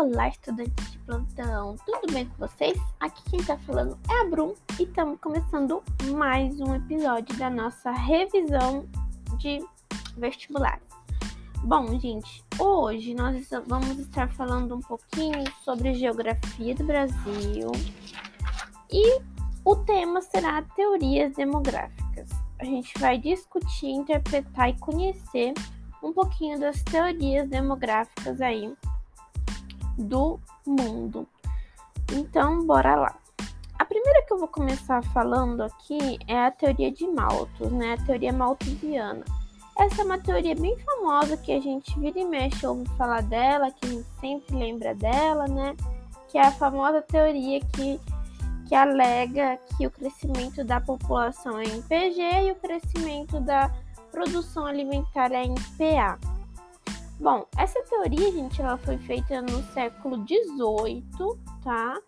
Olá, estudantes de plantão, tudo bem com vocês? Aqui quem tá falando é a Brum e estamos começando mais um episódio da nossa revisão de vestibulares. Bom, gente, hoje nós vamos estar falando um pouquinho sobre geografia do Brasil e o tema será teorias demográficas. A gente vai discutir, interpretar e conhecer um pouquinho das teorias demográficas aí do mundo. Então, bora lá. A primeira que eu vou começar falando aqui é a teoria de Malthus, né? A teoria malthusiana. Essa é uma teoria bem famosa que a gente vira e mexe ouve falar dela, que a gente sempre lembra dela, né? Que é a famosa teoria que, que alega que o crescimento da população é em PG e o crescimento da produção alimentar é em PA. Bom, essa teoria, gente, ela foi feita no século XVIII, tá?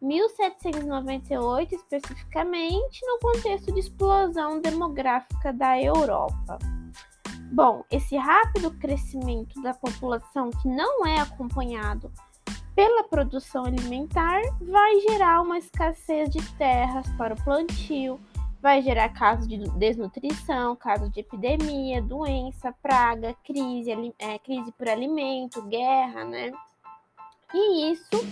1798 especificamente, no contexto de explosão demográfica da Europa. Bom, esse rápido crescimento da população que não é acompanhado pela produção alimentar vai gerar uma escassez de terras para o plantio, vai gerar casos de desnutrição, casos de epidemia, doença, praga, crise, é, crise por alimento, guerra, né? E isso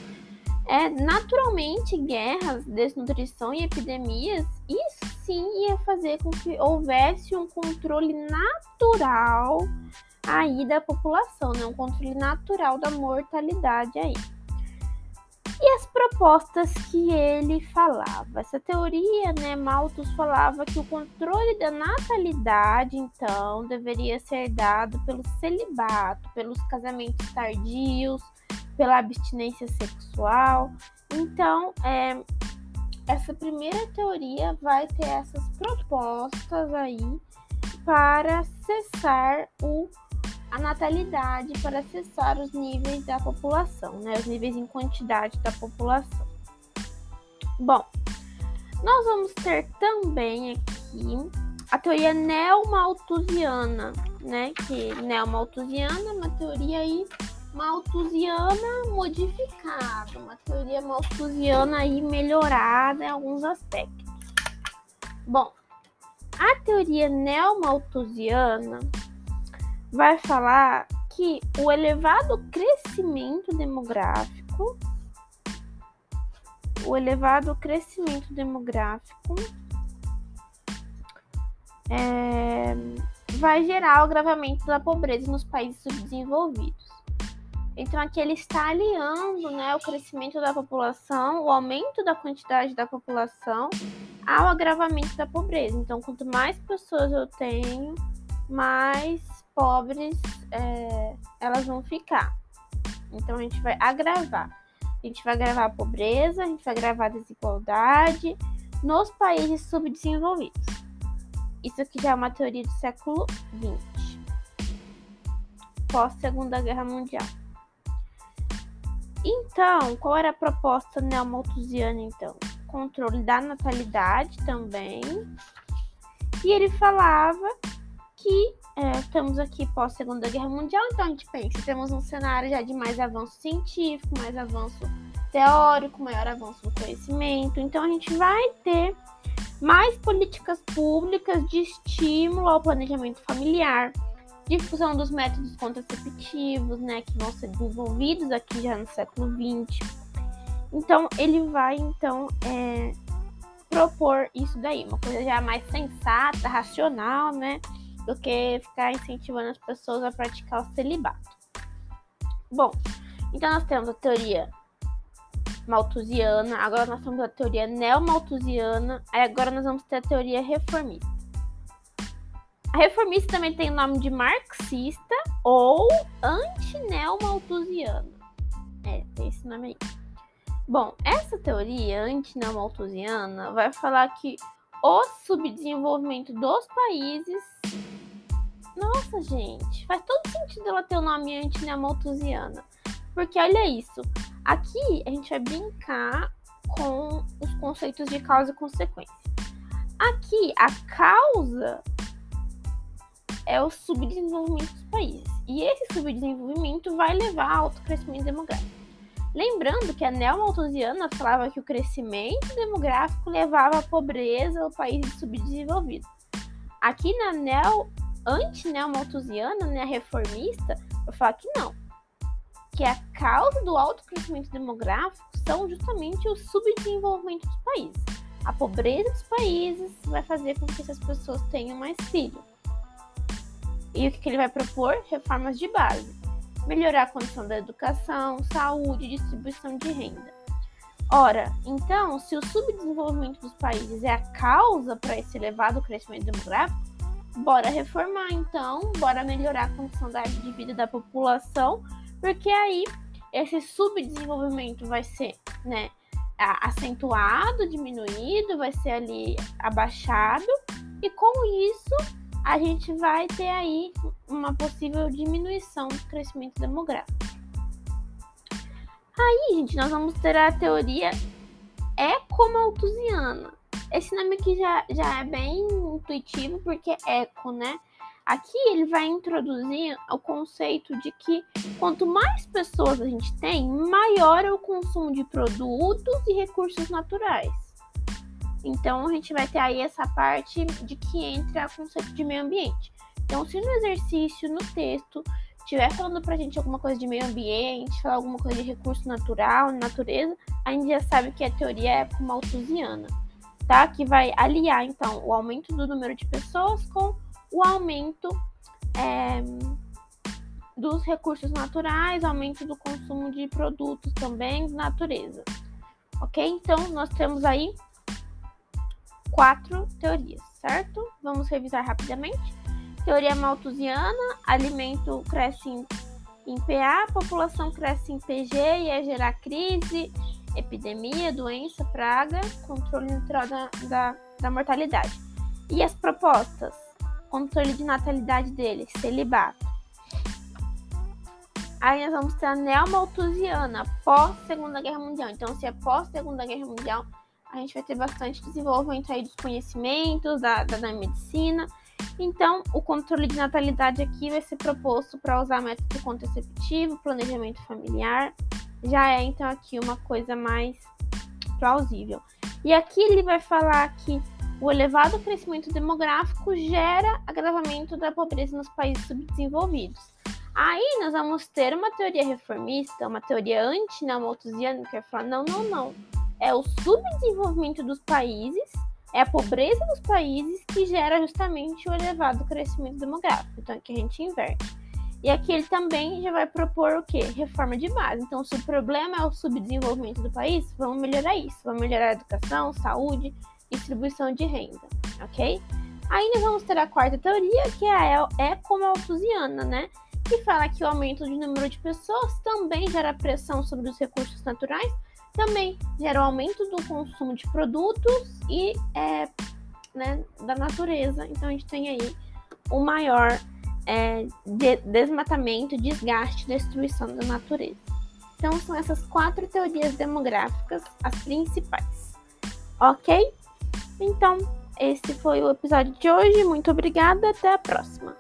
é naturalmente guerras, desnutrição e epidemias, isso sim ia fazer com que houvesse um controle natural aí da população, né? Um controle natural da mortalidade aí e as propostas que ele falava. Essa teoria, né, Malthus falava que o controle da natalidade, então, deveria ser dado pelo celibato, pelos casamentos tardios, pela abstinência sexual. Então, é, essa primeira teoria vai ter essas propostas aí para cessar o a natalidade para acessar os níveis da população, né? Os níveis em quantidade da população. Bom, nós vamos ter também aqui a teoria neomalthusiana, né? Que neomalthusiana é uma teoria aí malthusiana modificada, uma teoria malthusiana aí melhorada em alguns aspectos. Bom, a teoria neomalthusiana vai falar que o elevado crescimento demográfico, o elevado crescimento demográfico é, vai gerar o agravamento da pobreza nos países subdesenvolvidos. Então aqui ele está aliando né, o crescimento da população, o aumento da quantidade da população ao agravamento da pobreza. Então, quanto mais pessoas eu tenho, mais pobres é, elas vão ficar. Então a gente vai agravar. A gente vai agravar a pobreza, a gente vai agravar a desigualdade nos países subdesenvolvidos. Isso aqui já é uma teoria do século XX, pós Segunda Guerra Mundial. Então, qual era a proposta neomalthusiana então? Controle da natalidade também. E ele falava que é, estamos aqui pós Segunda Guerra Mundial, então a gente pensa, temos um cenário já de mais avanço científico, mais avanço teórico, maior avanço no conhecimento. Então a gente vai ter mais políticas públicas de estímulo ao planejamento familiar, difusão dos métodos contraceptivos, né, que vão ser desenvolvidos aqui já no século XX. Então ele vai então é, propor isso daí, uma coisa já mais sensata, racional, né? Do que ficar incentivando as pessoas a praticar o celibato. Bom, então nós temos a teoria malthusiana, agora nós temos a teoria neomalthusiana, aí agora nós vamos ter a teoria reformista. A reformista também tem o nome de marxista ou anti-neomalthusiana. É, tem esse nome aí. Bom, essa teoria anti-neomalthusiana vai falar que o subdesenvolvimento dos países nossa, gente, faz todo sentido ela ter o nome antinemalthusiana. Porque olha isso, aqui a gente vai brincar com os conceitos de causa e consequência. Aqui, a causa é o subdesenvolvimento dos países. E esse subdesenvolvimento vai levar ao alto crescimento demográfico. Lembrando que a neomalthusiana falava que o crescimento demográfico levava à pobreza ao país subdesenvolvido. Aqui na neo anti-neomalthusiana, né, reformista, eu falo que não. Que a causa do alto crescimento demográfico são justamente o subdesenvolvimento dos países. A pobreza dos países vai fazer com que essas pessoas tenham mais filhos. E o que ele vai propor? Reformas de base melhorar a condição da educação, saúde e distribuição de renda. Ora, então, se o subdesenvolvimento dos países é a causa para esse elevado crescimento demográfico, bora reformar então, bora melhorar a condição de vida da população, porque aí esse subdesenvolvimento vai ser, né, acentuado, diminuído, vai ser ali abaixado, e com isso a gente vai ter aí uma possível diminuição do crescimento demográfico. Aí, gente, nós vamos ter a teoria ecomalthusiana. Esse nome aqui já, já é bem intuitivo porque é eco, né? Aqui ele vai introduzir o conceito de que quanto mais pessoas a gente tem, maior é o consumo de produtos e recursos naturais. Então, a gente vai ter aí essa parte de que entra o conceito de meio ambiente. Então, se no exercício, no texto, estiver falando pra gente alguma coisa de meio ambiente, falar alguma coisa de recurso natural, natureza, a gente já sabe que a teoria é malthusiana, tá? Que vai aliar, então, o aumento do número de pessoas com o aumento é, dos recursos naturais, aumento do consumo de produtos também, natureza. Ok? Então, nós temos aí quatro teorias, certo? Vamos revisar rapidamente. Teoria malthusiana, alimento cresce em, em PA, população cresce em PG e é gerar crise, epidemia, doença, praga, controle natural da, da, da mortalidade. E as propostas? Controle de natalidade deles, celibato. Aí nós vamos ter a neomalthusiana, pós Segunda Guerra Mundial. Então, se é pós Segunda Guerra Mundial, a gente vai ter bastante desenvolvimento aí dos conhecimentos da, da, da medicina. Então, o controle de natalidade aqui vai ser proposto para usar método contraceptivo, planejamento familiar. Já é, então, aqui uma coisa mais plausível. E aqui ele vai falar que o elevado crescimento demográfico gera agravamento da pobreza nos países subdesenvolvidos. Aí nós vamos ter uma teoria reformista, uma teoria anti-malthusiana, que vai falar: não, não, não é o subdesenvolvimento dos países, é a pobreza dos países que gera justamente o elevado crescimento demográfico. Então aqui a gente inverte. E aqui ele também já vai propor o quê? Reforma de base. Então, se o problema é o subdesenvolvimento do país, vamos melhorar isso. Vamos melhorar a educação, saúde, distribuição de renda, ok? Nós vamos ter a quarta teoria, que é a ecomalthusiana, né? Que fala que o aumento do número de pessoas também gera pressão sobre os recursos naturais, também gera o um aumento do consumo de produtos e é, né, da natureza. Então a gente tem aí o maior é, de desmatamento, desgaste, destruição da natureza. Então são essas quatro teorias demográficas as principais. Ok? Então, esse foi o episódio de hoje. Muito obrigada, até a próxima.